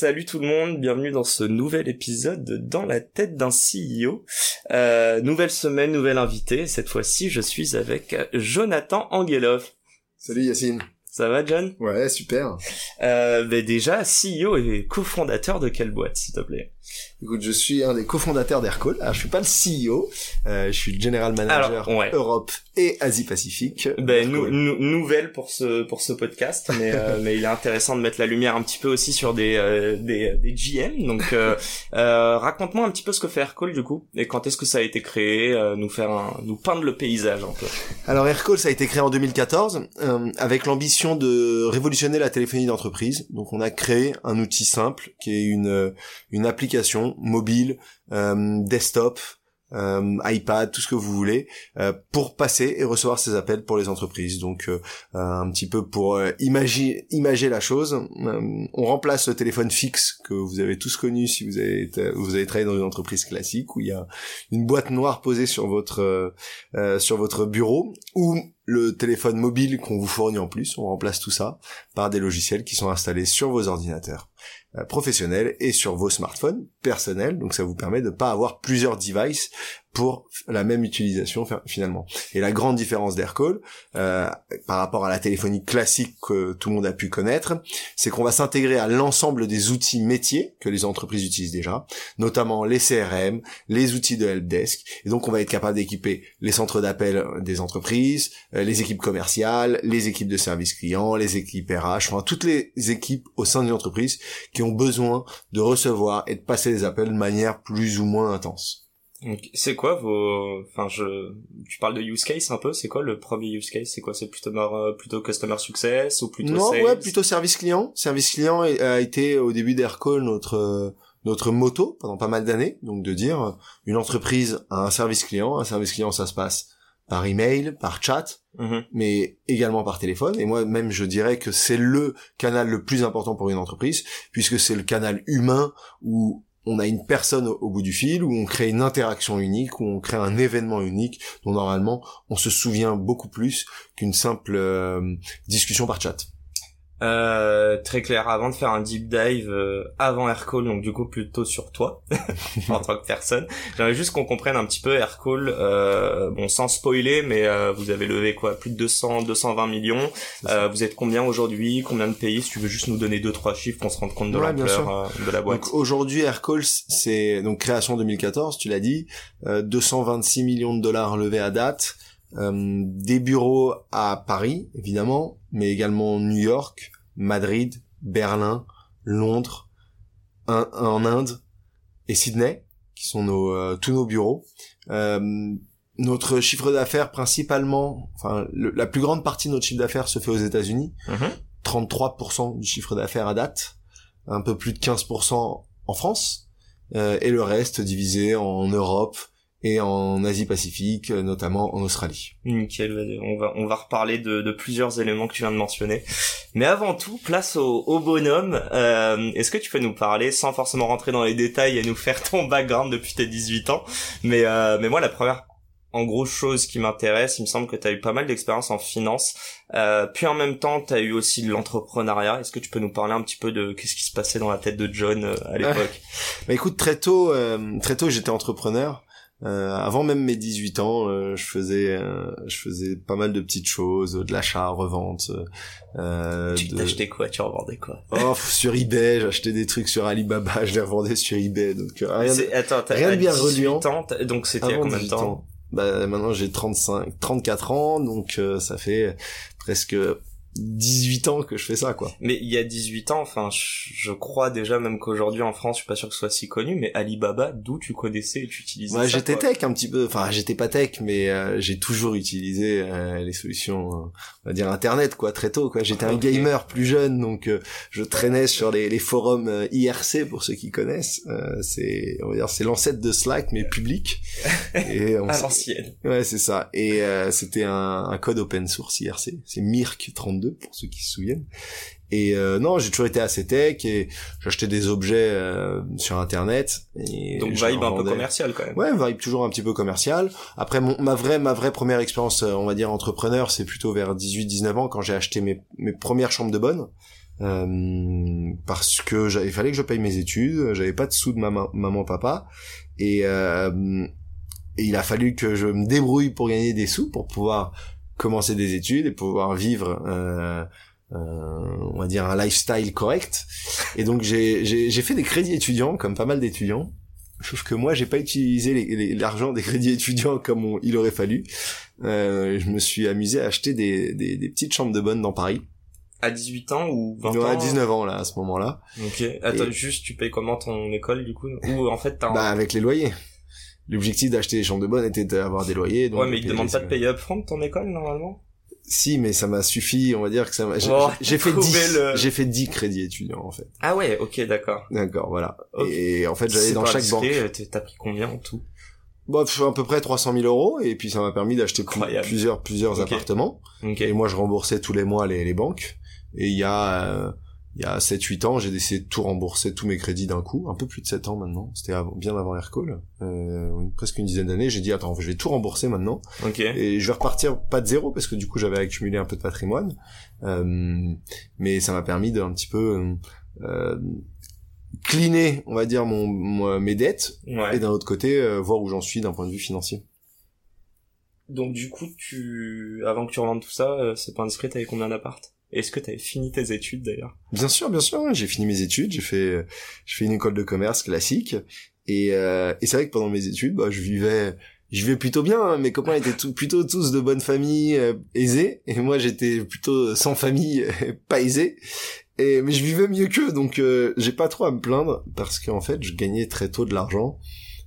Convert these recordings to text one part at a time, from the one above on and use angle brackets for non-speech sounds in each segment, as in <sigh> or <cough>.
Salut tout le monde, bienvenue dans ce nouvel épisode de Dans la tête d'un CEO. Euh, nouvelle semaine, nouvelle invité. Cette fois-ci, je suis avec Jonathan Angelov. Salut Yacine. Ça va John? Ouais, super. Euh, ben déjà, CEO et cofondateur de quelle boîte, s'il te plaît? Écoute, je suis un des cofondateurs d'Aircall. Alors, je suis pas le CEO, euh, je suis General Manager Europe et Asie-Pacifique. Ben, nou nouvelle pour ce pour ce podcast, mais euh, <laughs> mais il est intéressant de mettre la lumière un petit peu aussi sur des euh, des, des GM. Donc, euh, raconte-moi un petit peu ce que fait Aircall du coup, et quand est-ce que ça a été créé, nous faire un, nous peindre le paysage un peu. Alors, Aircall, ça a été créé en 2014 avec l'ambition de révolutionner la téléphonie d'entreprise. Donc, on a créé un outil simple qui est une une application mobile, euh, desktop, euh, iPad, tout ce que vous voulez, euh, pour passer et recevoir ces appels pour les entreprises. Donc un petit peu pour imaginer, imager la chose, on remplace le téléphone fixe que vous avez tous connu si vous avez vous travaillé dans une entreprise classique où il y a une boîte noire posée sur votre bureau ou le téléphone mobile qu'on vous fournit en plus. On remplace tout ça par des logiciels qui sont installés sur vos ordinateurs. Euh, professionnels et sur vos smartphones personnels. Donc ça vous permet de pas avoir plusieurs devices pour la même utilisation finalement. Et la grande différence d'Aircall euh, par rapport à la téléphonie classique que tout le monde a pu connaître, c'est qu'on va s'intégrer à l'ensemble des outils métiers que les entreprises utilisent déjà, notamment les CRM, les outils de helpdesk. Et donc on va être capable d'équiper les centres d'appel des entreprises, euh, les équipes commerciales, les équipes de service client, les équipes RH, enfin toutes les équipes au sein d'une entreprise qui ont besoin de recevoir et de passer des appels de manière plus ou moins intense. C'est quoi vos, enfin je, tu parles de use case un peu. C'est quoi le premier use case? C'est quoi? C'est plutôt euh, plutôt customer success ou plutôt non sales? ouais plutôt service client. Service client a été au début d'Aircall notre notre moto pendant pas mal d'années. Donc de dire une entreprise a un service client, un service client ça se passe par email, par chat, mm-hmm. mais également par téléphone. Et moi même je dirais que c'est le canal le plus important pour une entreprise puisque c'est le canal humain où on a une personne au, bout du fil, où on crée une interaction unique, où on crée un événement unique, dont normalement on se souvient beaucoup plus qu'une simple euh, discussion par chat. Euh, très clair. Avant de faire un deep dive euh, avant Aircall, donc du coup plutôt sur toi <laughs> en tant que personne, j'aimerais juste qu'on comprenne un petit peu Aircall. Euh, bon, sans spoiler, mais euh, vous avez levé quoi, plus de 200, 220 millions. vous êtes combien aujourd'hui Combien de pays Si tu veux juste nous donner deux trois chiffres, qu'on se rende compte de l'ampleur de la boîte. Donc aujourd'hui, Aircall, c'est donc création 2014, tu l'as dit, 226 millions de dollars levés à date. Euh, des bureaux à Paris, évidemment, mais également New York, Madrid, Berlin, Londres, en Inde et Sydney, qui sont nos, euh, tous nos bureaux. Euh, notre chiffre d'affaires principalement, enfin la plus grande partie de notre chiffre d'affaires se fait aux États-Unis, 33% mhm. du chiffre d'affaires à date, un peu plus de 15% en France, et le reste divisé en Europe, et en Asie-Pacifique, notamment en Australie. Nickel, on va on va reparler de, de, plusieurs éléments que tu viens de mentionner. Mais avant tout, place au, au bonhomme. Euh, Est-ce que tu peux nous parler, sans forcément rentrer dans les détails et nous faire ton background depuis tes 18 ans, mais euh, mais moi la première en gros chose qui m'intéresse, il me semble que tu as eu pas mal d'expérience en finance, euh, puis en même temps tu as eu aussi de l'entrepreneuriat. Est-ce que tu peux nous parler un petit peu de qu'est-ce qui se passait dans la tête de John euh, à l'époque? <laughs> Bah écoute, très tôt, euh, très tôt j'étais entrepreneur. Euh, avant même mes 18 ans, euh, je faisais euh, je faisais pas mal de petites choses, de l'achat, revente. Euh, tu t'achetais quoi? Tu revendais quoi? Oh, sur eBay, j'achetais des trucs sur Alibaba, je les revendais sur eBay. Donc rien, Attends, rien de bien reliant. donc c'était à combien de temps? Bah maintenant j'ai 35, 34 ans, donc ça fait presque 18 ans que je fais ça, quoi. Mais il y a 18 ans, enfin, je, crois déjà même qu'aujourd'hui en France, je suis pas sûr que ce soit si connu, mais Alibaba, d'où tu connaissais et tu utilisais ouais, ça j'étais tech un petit peu. Enfin, j'étais pas tech, mais euh, j'ai toujours utilisé euh, les solutions, euh, on va dire Internet, quoi, très tôt, quoi. J'étais un gamer plus jeune, donc je traînais sur les, les forums IRC pour ceux qui connaissent. c'est, on va dire, c'est l'ancêtre de Slack, mais public. <laughs> et on à l'ancienne. Ouais, c'est ça. Et c'était un, un code open source IRC. C'est Mirk 32 pour ceux qui se souviennent. Et euh, non, j'ai toujours été assez tech et j'achetais des objets euh, sur internet. Et Donc vibe un peu commercial quand même. Ouais, vibe toujours un petit peu commercial. Après mon, ma vraie ma vraie première expérience, euh, on va dire entrepreneur, c'est plutôt vers 18-19 ans quand j'ai acheté mes mes premières chambres de bonne. Euh, parce que il fallait que je paye mes études, j'avais pas de sous de maman maman papa et, euh, et il a fallu que je me débrouille pour gagner des sous pour pouvoir commencer des études et pouvoir vivre euh, euh, on va dire un lifestyle correct. Et donc j'ai j'ai fait des crédits étudiants comme pas mal d'étudiants. Sauf que moi j'ai pas utilisé l'argent des crédits étudiants comme il aurait fallu. Euh, je me suis amusé à acheter des, des, des petites chambres de bonne dans Paris. À 18 ans ou 20 ans à 19 ans là à ce moment-là. Ok. Attends juste tu payes comment ton école du coup? Ou en fait t'as bah avec les loyers l'objectif d'acheter des chambres de bonne était d'avoir des loyers. Donc ouais, mais ils demandent pas de payer upfront ton école normalement? Si, mais ça m'a suffi, on va dire que ça m'a, j'ai fait 10, j'ai fait 10 crédits étudiants, en fait. Ah ouais, ok, d'accord. D'accord, voilà. Et en fait, j'allais dans chaque banque. Euh, t'as pris combien en tout? Bon, à peu près 300 000 euros, et puis ça m'a permis d'acheter plusieurs, plusieurs appartements. Et moi, je remboursais tous les mois les, les banques. Et il y a, euh, il y a 7-8 ans, j'ai décidé de tout rembourser, tous mes crédits d'un coup, un peu plus de 7 ans maintenant, c'était bien avant Aircall, euh, presque une dizaine d'années, j'ai dit attends, je vais tout rembourser maintenant, et je vais repartir pas de zéro, parce que du coup j'avais accumulé un peu de patrimoine, euh, mais ça m'a permis d'un petit peu euh, cleaner, on va dire, mon, mes dettes, et d'un autre côté, euh, voir où j'en suis d'un point de vue financier. Donc du coup, tu, avant que tu revendes tout ça, euh, c'est pas indiscret, t'avais combien d'appart? Est-ce que tu fini tes études d'ailleurs? Bien sûr, bien sûr. J'ai fini mes études. J'ai fait, j'ai fait une école de commerce classique. Et, euh, et c'est vrai que pendant mes études, bah, je vivais, je vivais plutôt bien. Hein. Mes copains étaient plutôt tous de bonne famille, euh, aisés, et moi j'étais plutôt sans famille, <laughs> pas aisé. Et mais je vivais mieux qu'eux, donc euh, j'ai pas trop à me plaindre parce qu'en fait, je gagnais très tôt de l'argent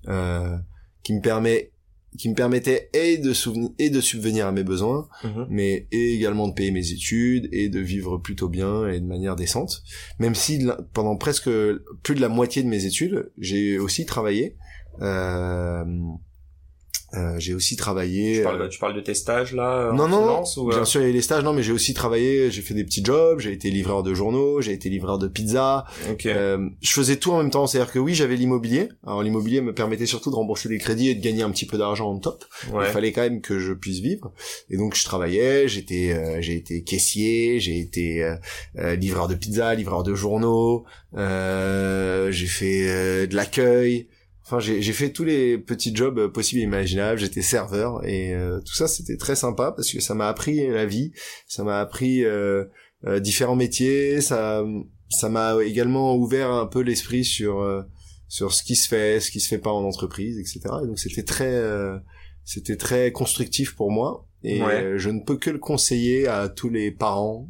euh, qui me permet qui me permettait et de souvenir et de subvenir à mes besoins, mhm. mais également de payer mes études et de vivre plutôt bien et de manière décente. Même si pendant presque plus de la moitié de mes études, j'ai aussi travaillé. Euh, euh, j'ai aussi travaillé. Tu parles, euh, tu parles, de tes stages là Non, non, ou bien sûr il y a les stages, non, mais j'ai aussi travaillé. J'ai fait des petits jobs. J'ai été livreur de journaux, j'ai été livreur de pizza. Euh, je faisais tout en même temps. C'est-à-dire que oui, j'avais l'immobilier. Alors l'immobilier me permettait surtout de rembourser des crédits et de gagner un petit peu d'argent en top. Il fallait quand même que je puisse vivre. Et donc je travaillais. J'étais, j'ai été caissier, j'ai été livreur de pizza, livreur de journaux. j'ai fait de l'accueil. Enfin, j'ai fait tous les petits jobs euh, possibles et imaginables. J'étais serveur et euh, tout ça, c'était très sympa parce que ça m'a appris la vie, ça m'a appris euh, euh, différents métiers, ça ça m'a également ouvert un peu l'esprit sur sur ce qui se fait, ce qui se fait pas en entreprise, etc. Et donc c'était très c'était très constructif pour moi et je ne peux que le conseiller à tous les parents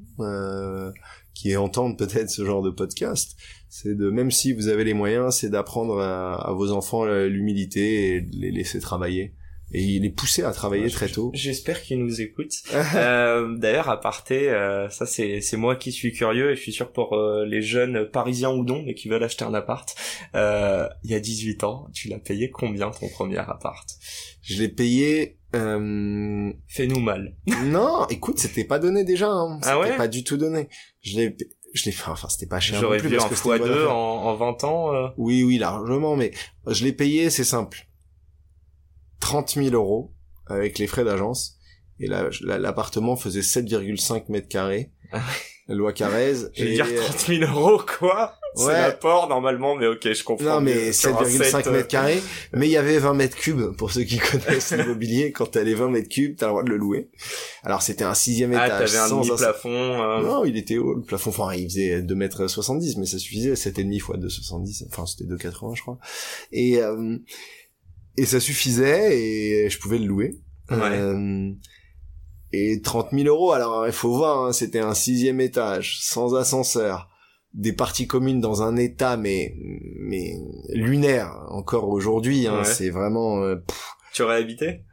qui entendent peut-être ce genre de podcast c'est de même si vous avez les moyens, c'est d'apprendre à, vos enfants l'humilité et de les laisser travailler et les pousser à travailler très tôt. J'espère qu'ils nous écoutent. <laughs> euh, D'ailleurs, à parté, euh, ça c'est c'est moi qui suis curieux et je suis sûr pour euh, les jeunes parisiens ou non mais qui veulent acheter un appart. Il y a 18 ans, tu l'as payé combien ton premier appart? Je l'ai payé. Euh... Fais-nous mal. non, écoute, c'était pas donné déjà. Hein. Ah ouais pas du tout donné. Je l'ai je l'ai enfin c'était pas cher j'aurais vu en x2 en, en 20 ans euh. oui oui largement mais je l'ai payé c'est simple 30 000 euros avec les frais d'agence et là l'appartement faisait 7,5 mètres carrés ah loi Carrez. Je veux dire 30 000 euros, quoi. C'est ouais. l'apport, normalement, mais ok, je comprends. Non, mais 7,5 mètres carrés. <laughs> Mais il y avait 20 mètres cubes, pour ceux qui <laughs> connaissent l'immobilier. Quand t'as les 20 mètres cubes, t'as le droit de le louer. Alors, c'était un sixième ah, étage. Ah, t'avais un plafond. Euh... Non, il était haut. Le plafond, enfin, il faisait 2 mètres 70, mais ça suffisait. 7,5 fois 2,70. Enfin, c'était 2,80, je crois. Et, euh, et ça suffisait, et je pouvais le louer. Ouais. Euh, Et 30 000 euros, alors il faut voir, hein, c'était un sixième étage, sans ascenseur, des parties communes dans un état mais mais lunaire encore aujourd'hui. Hein, C'est vraiment. Euh, tu aurais habité?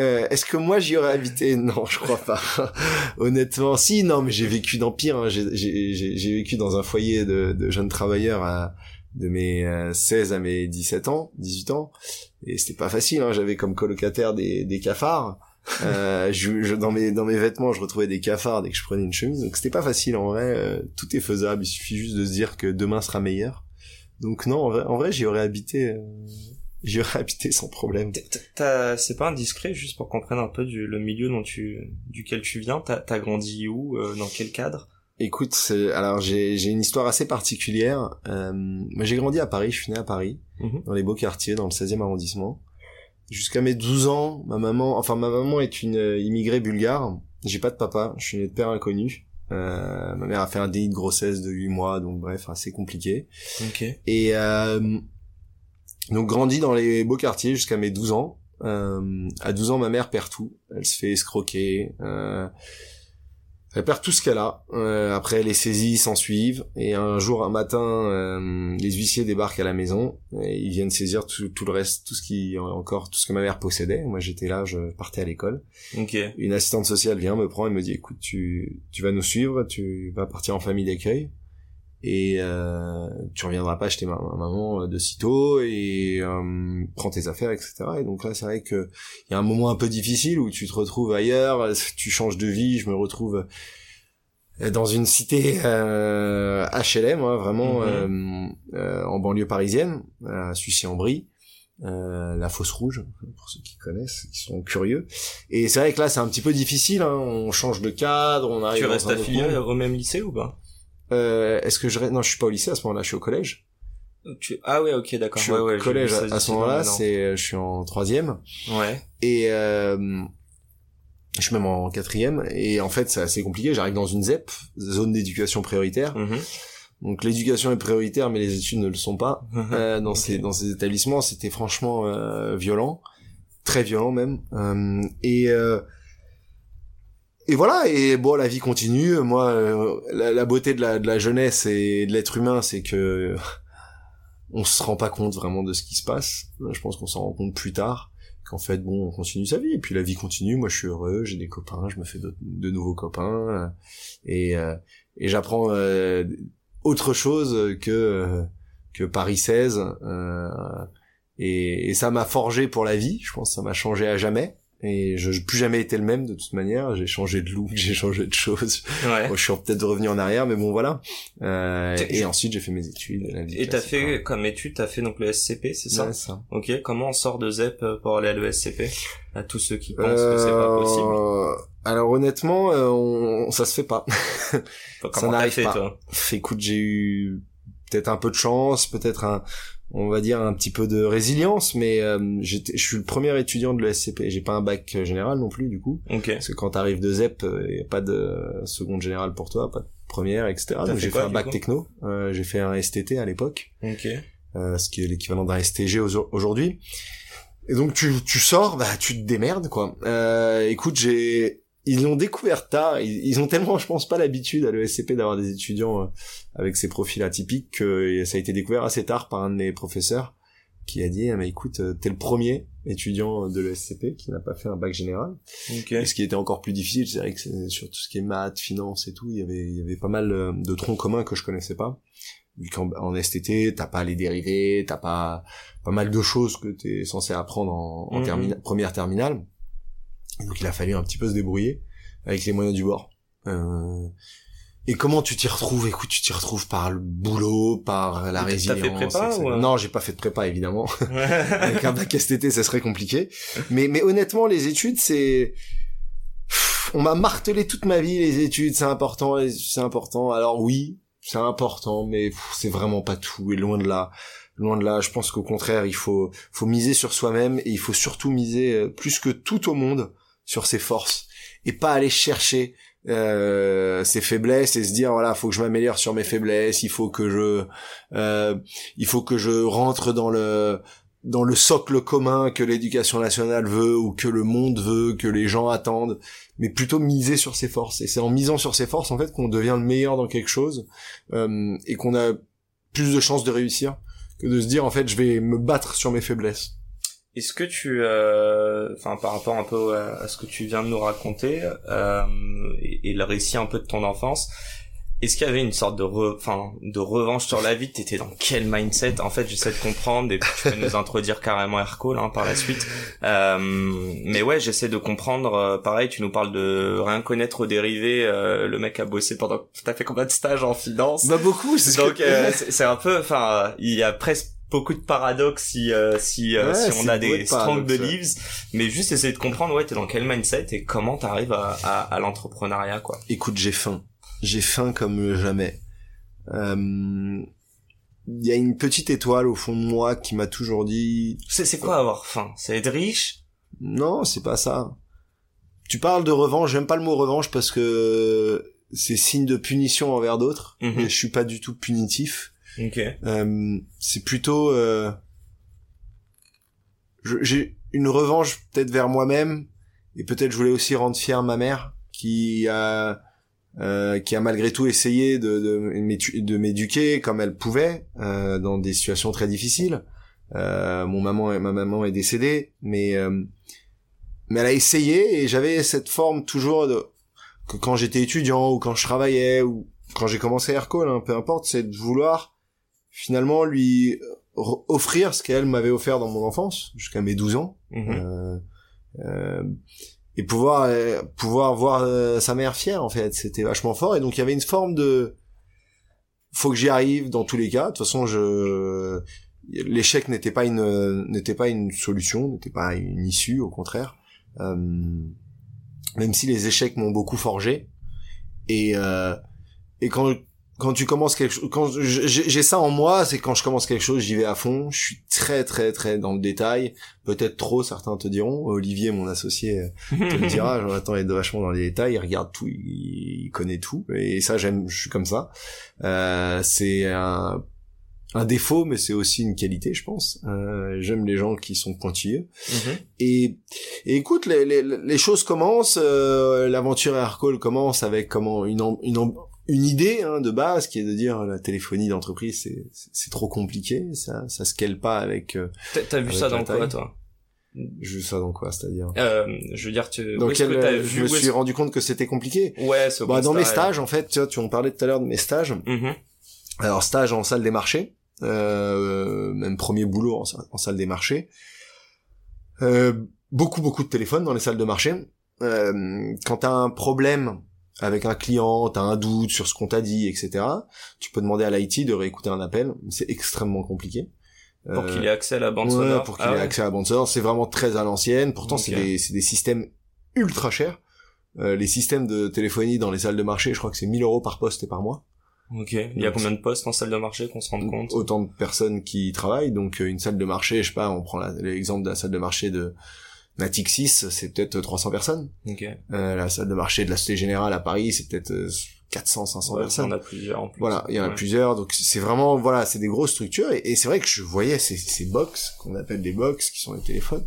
Euh, Est-ce que moi j'y aurais habité? <laughs> Non, je crois pas. <laughs> Honnêtement, si, non, mais j'ai vécu dans pire. Hein. J'ai vécu dans un foyer de, de jeunes travailleurs à, de mes 16 euh, à mes 17 ans, 18 ans, et c'était pas facile. Hein. J'avais comme colocataire des, des cafards. <laughs> euh, je, dans mes dans mes vêtements, je retrouvais des cafards dès que je prenais une chemise. Donc c'était pas facile en vrai. Euh, tout est faisable. Il suffit juste de se dire que demain sera meilleur. Donc non, en vrai, en vrai j'y aurais habité. Euh, <laughs> j'y aurais habité sans problème. C'est pas indiscret, juste pour comprendre un peu du, le milieu dont tu, duquel tu viens. T'as as grandi où, euh, dans quel cadre? Écoute, alors j'ai j'ai une histoire assez particulière. Euh, moi j'ai grandi à Paris, je suis né à Paris, mhm. dans les beaux quartiers, dans le 16e arrondissement. Jusqu'à mes 12 ans, ma maman, enfin ma maman est une euh, immigrée bulgare. J'ai pas de papa, je suis né de père inconnu. Euh, ma mère a fait un déni de grossesse de 8 mois, donc bref, assez compliqué. Okay. Et euh, donc grandi dans les beaux quartiers jusqu'à mes 12 ans. Euh, à 12 ans, ma mère perd tout. Elle se fait escroquer. Euh, elle perd tout ce qu'elle a. Euh, après, les saisies s'en suivent. Et un jour, un matin, euh, les huissiers débarquent à la maison. Et ils viennent saisir tout, tout, le reste, tout ce qui encore, tout ce que ma mère possédait. Moi, j'étais là, je partais à l'école. Okay. Une assistante sociale vient, me prend et me dit, écoute, tu, tu vas nous suivre, tu vas partir en famille d'accueil et euh, tu reviendras pas acheter ma, maman de sitôt et euh, prends tes affaires etc et donc là c'est vrai que il y a un moment un peu difficile où tu te retrouves ailleurs tu changes de vie. Je me retrouve dans une cité euh, HLM hein, vraiment euh, euh, en banlieue parisienne à Sucy-en-Brie euh, la fosse rouge pour ceux qui connaissent qui sont curieux. Et c'est vrai que là c'est un petit peu difficile hein, on change de cadre on arrive tu restes affilié au même lycée ou pas? Euh, est-ce que je non je suis pas au lycée à ce moment-là je suis au collège. Tu... ah ouais ok d'accord. Je suis au collège à, ce moment-là c'est je suis en troisième. Ouais. Et euh, je suis même en quatrième. Et en fait c'est assez compliqué. J'arrive dans une ZEP zone d'éducation prioritaire. Mhm. donc l'éducation est prioritaire mais les études ne le sont pas. Mhm. euh, dans ces dans ces établissements c'était franchement euh, violent. Très violent même. Euh, et euh, et voilà et bon la vie continue. Moi euh, la, beauté de la, jeunesse et de l'être humain c'est que <laughs> on se rend pas compte vraiment de ce qui se passe. Je pense qu'on s'en rend compte plus tard qu'en fait bon on continue sa vie. Et puis la vie continue. Moi je suis heureux j'ai des copains je me fais de, nouveaux copains. Euh, et euh, et j'apprends autre chose que que Paris 16 et, et ça m'a forgé pour la vie. Je pense que ça m'a changé à jamais et je n'ai plus jamais été le même de toute manière. J'ai changé de look <laughs> j'ai changé de choses. Ouais. je suis peut-être revenu en arrière mais bon voilà. Euh, et ensuite j'ai fait mes études la vie et t'as fait comme étude t'as fait donc le SCP c'est ça, ouais, ça. Ok comment on sort de ZEP pour aller à l'ESCP à tous ceux qui pensent que c'est pas possible. euh, alors honnêtement euh, on... ça se fait pas. Ça n'arrive pas. toi? Écoute j'ai eu peut-être un peu de chance peut-être un on va dire un petit peu de résilience mais euh, je suis le premier étudiant de l'ESCP j'ai pas un bac général non plus du coup. Okay. parce que quand t'arrives de ZEP il euh, y a pas de seconde générale pour toi pas de première etc donc j'ai fait, un bac techno. Euh, j'ai fait un STT à l'époque. Okay. euh, ce qui est l'équivalent d'un STG aujourd'hui. Et donc tu tu sors bah tu te démerdes quoi. Euh, écoute j'ai ils l'ont découvert tard. Ils, ont tellement, je pense, pas l'habitude à l'ESCP d'avoir des étudiants euh, avec ces profils atypiques que ça a été découvert assez tard par un de mes professeurs qui a dit ah, mais écoute euh, t'es le premier étudiant de l'ESCP qui n'a pas fait un bac général et ce qui était encore plus difficile c'est vrai que sur tout ce qui est maths finance et tout il y avait il y avait pas mal euh, de troncs communs que je connaissais pas vu qu'en en STT t'as pas les dérivés t'as pas pas mal de choses que t'es censé apprendre en, en mhm. première terminale donc il a fallu un petit peu se débrouiller avec les moyens du bord. Euh... Et comment tu t'y retrouves? Écoute, tu t'y retrouves par le boulot, par la résilience. T'as fait prépa ou... Non, j'ai pas fait de prépa évidemment. <laughs> avec un bac STT, ça serait compliqué. Mais mais honnêtement, les études, c'est on m'a martelé toute ma vie les études, c'est important, c'est important. Alors oui, c'est important, mais c'est vraiment pas tout et loin de là. Loin de là, je pense qu'au contraire, il faut faut miser sur soi-même et il faut surtout miser euh, plus que tout au monde sur ses forces et pas aller chercher euh, ses faiblesses et se dire voilà faut que je m'améliore sur mes faiblesses il faut que je euh, il faut que je rentre dans le dans le socle commun que l'éducation nationale veut ou que le monde veut, que les gens attendent, mais plutôt miser sur ses forces. Et c'est en misant sur ses forces en fait qu'on devient le meilleur dans quelque chose euh, et qu'on a plus de chances de réussir que de se dire en fait je vais me battre sur mes faiblesses. Est-ce que tu, euh, enfin par rapport un peu à, ce que tu viens de nous raconter euh, et, et, le récit un peu de ton enfance, est-ce qu'il y avait une sorte de enfin de revanche sur la vie? T'étais dans quel mindset? En fait j'essaie de comprendre et tu peux nous introduire carrément Aircall hein, par la suite. Euh, mais ouais j'essaie de comprendre euh, pareil tu nous parles de rien connaître aux dérivés euh, le mec a bossé pendant t'as fait combien de stages en finance? Bah beaucoup c'est donc euh, c'est un peu enfin il y a presque beaucoup de paradoxes si si, si on a des strong beliefs mais juste essayer de comprendre ouais t'es dans quel mindset et comment t'arrives à, à, à l'entrepreneuriat quoi écoute j'ai faim j'ai faim comme jamais. Euh, il y a une petite étoile au fond de moi qui m'a toujours dit. C'est quoi avoir faim? C'est être riche? Non, c'est pas ça. Tu parles de revanche. J'aime pas le mot revanche parce que c'est signe de punition envers d'autres. Mm Et je suis pas du tout punitif. Ok. Euh, c'est plutôt. Euh, j'ai une revanche peut-être vers moi-même et peut-être je voulais aussi rendre fier ma mère qui a euh, qui a malgré tout essayé de, de, de m'éduquer comme elle pouvait euh, dans des situations très difficiles. Euh, mon maman, ma maman est décédée, mais euh, mais elle a essayé et j'avais cette forme toujours de que quand j'étais étudiant ou quand je travaillais ou quand j'ai commencé Aircall, hein, peu importe, c'est de vouloir finalement lui offrir ce qu'elle m'avait offert dans mon enfance jusqu'à mes 12 ans. Mmh et pouvoir euh, pouvoir voir euh, sa mère fière en fait. C'était vachement fort. Et donc il y avait une forme de faut que j'y arrive dans tous les cas. De toute façon je l'échec n'était pas une n'était pas une solution n'était pas une issue au contraire. Euh, même si les échecs m'ont beaucoup forgé. Et euh, et quand quand tu commences quelque chose, quand j'ai ça en moi, c'est quand je commence quelque chose, j'y vais à fond. Je suis très très très dans le détail, peut-être trop, certains te diront. Olivier, mon associé, te le dira. <laughs> Jonathan est vachement dans les détails, il regarde tout, il, connaît tout, et ça j'aime, je suis comme ça. Euh, c'est un, un défaut, mais c'est aussi une qualité, je pense. Euh, J'aime les gens qui sont pointilleux. Mm-hmm. Et, écoute, les, les, les, choses commencent. Euh, L'aventure Aircall commence avec comment une, une, une idée hein, de base qui est de dire la téléphonie d'entreprise c'est c'est trop compliqué ça ça se cale pas avec euh, t'as vu ça dans quoi toi? J'ai vu ça dans quoi c'est-à-dire? Euh, je veux dire tu dans quel as vu, je me suis rendu compte que c'était compliqué. Ouais bah, dans mes stages en fait tu vois tu en parlais tout à l'heure de mes stages. Mm-hmm. alors stage en salle des marchés euh, même premier boulot en, en salle des marchés. Euh, beaucoup beaucoup de téléphones dans les salles de marché. Euh, quand t'as un problème avec un client, t'as un doute sur ce qu'on t'a dit, etc. Tu peux demander à l'IT de réécouter un appel, c'est extrêmement compliqué. Pour qu'il ait accès à la bande sonore. Pour qu'il ah ait accès à la bande sonore, c'est vraiment très à l'ancienne. Pourtant, c'est des, des systèmes ultra chers. Euh, les systèmes de téléphonie dans les salles de marché, je crois que c'est 1000 euros par poste et par mois. Ok. Il y a combien de postes en salle de marché qu'on se rende compte Autant de personnes qui travaillent. Donc euh, une salle de marché, je sais pas, on prend l'exemple de la salle de marché de Natixis, c'est peut-être 300 personnes. Okay. Euh, la salle de marché de la Société Générale à Paris, c'est peut-être 400, euh, 500 personnes. Il y en a plusieurs en plus. Voilà, il y en a plusieurs. Donc c'est vraiment, voilà, c'est des grosses structures. Et, c'est vrai que je voyais ces, ces box, qu'on appelle des box, qui sont les téléphones.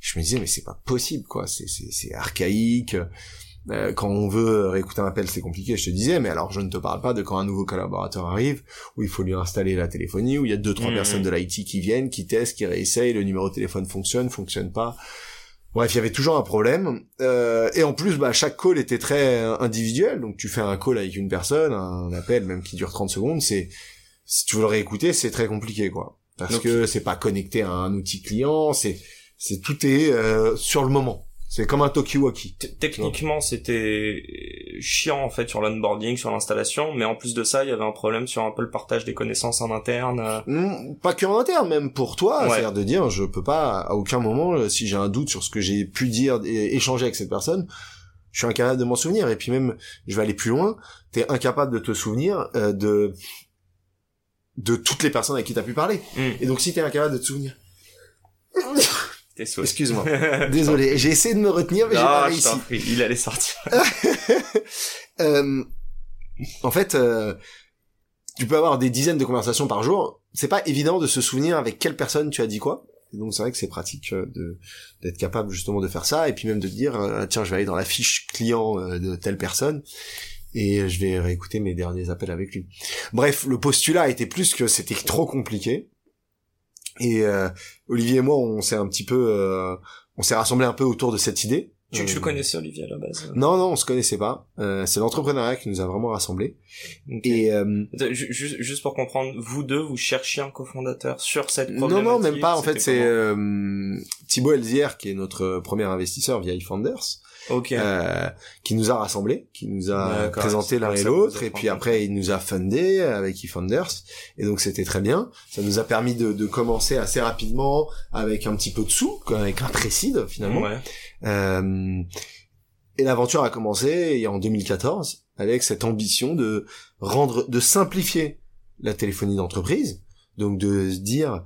Je me disais, mais c'est pas possible, quoi. C'est, c'est, archaïque. Euh, quand on veut réécouter un appel, c'est compliqué, je te disais, mais alors je ne te parle pas de quand un nouveau collaborateur arrive, où il faut lui installer la téléphonie, où il y a deux, trois mmh. personnes de l'IT qui viennent, qui testent, qui réessayent, le numéro de téléphone fonctionne, fonctionne pas. Bref, il y avait toujours un problème. Euh, et en plus, bah, chaque call était très individuel. Donc tu fais un call avec une personne, un appel même qui dure 30 secondes, c'est si tu veux le réécouter, c'est très compliqué, quoi. Parce que c'est pas connecté à un outil client, c'est c'est tout est euh, sur le moment. C'est comme un Tokiwoki. Techniquement, c'était chiant en fait sur l'onboarding, sur l'installation, mais en plus de ça, il y avait un problème sur un peu le partage des connaissances en interne. Euh. Hmm, pas que en interne, même pour toi, c'est-à-dire de dire, je peux pas à aucun moment, euh, si j'ai un doute sur ce que j'ai pu dire et échanger avec cette personne, je suis incapable de m'en souvenir. Et puis même, je vais aller plus loin, t'es incapable de te souvenir euh, de de toutes les personnes avec qui t'as pu parler. Hmm. Et donc si t'es incapable de te souvenir <laughs> Excuse-moi. <laughs> Désolé, j'ai essayé de me retenir, mais j'ai pas réussi. Il allait sortir. <laughs> euh, en fait, euh, tu peux avoir des dizaines de conversations par jour. C'est pas évident de se souvenir avec quelle personne tu as dit quoi. Et donc c'est vrai que c'est pratique de d'être capable justement de faire ça et puis même de dire euh, tiens je vais aller dans la fiche client de telle personne et je vais réécouter mes derniers appels avec lui. Bref, le postulat était plus que c'était trop compliqué. Et Olivier et moi, on s'est un petit peu, on s'est rassemblé un peu autour de cette idée tu, tu le connaissais Olivier à la base Non, non, on se connaissait pas. Euh, c'est l'entrepreneuriat qui nous a vraiment rassemblés. Et euh, juste, juste pour comprendre, vous deux, vous cherchiez un cofondateur sur cette Non, non, même pas. En fait, c'est euh, Thibaut Elzière qui est notre premier investisseur via eFounders okay. euh, qui nous a rassemblés, qui nous a présenté l'un et l'autre, et puis après il nous a fundé avec eFounders, et donc c'était très bien. Ça nous a permis de, de, commencer assez rapidement avec un petit peu de sous, avec un précide finalement. Ouais. Euh, et l'aventure a commencé en 2014 avec cette ambition de rendre, de simplifier la téléphonie d'entreprise, donc de se dire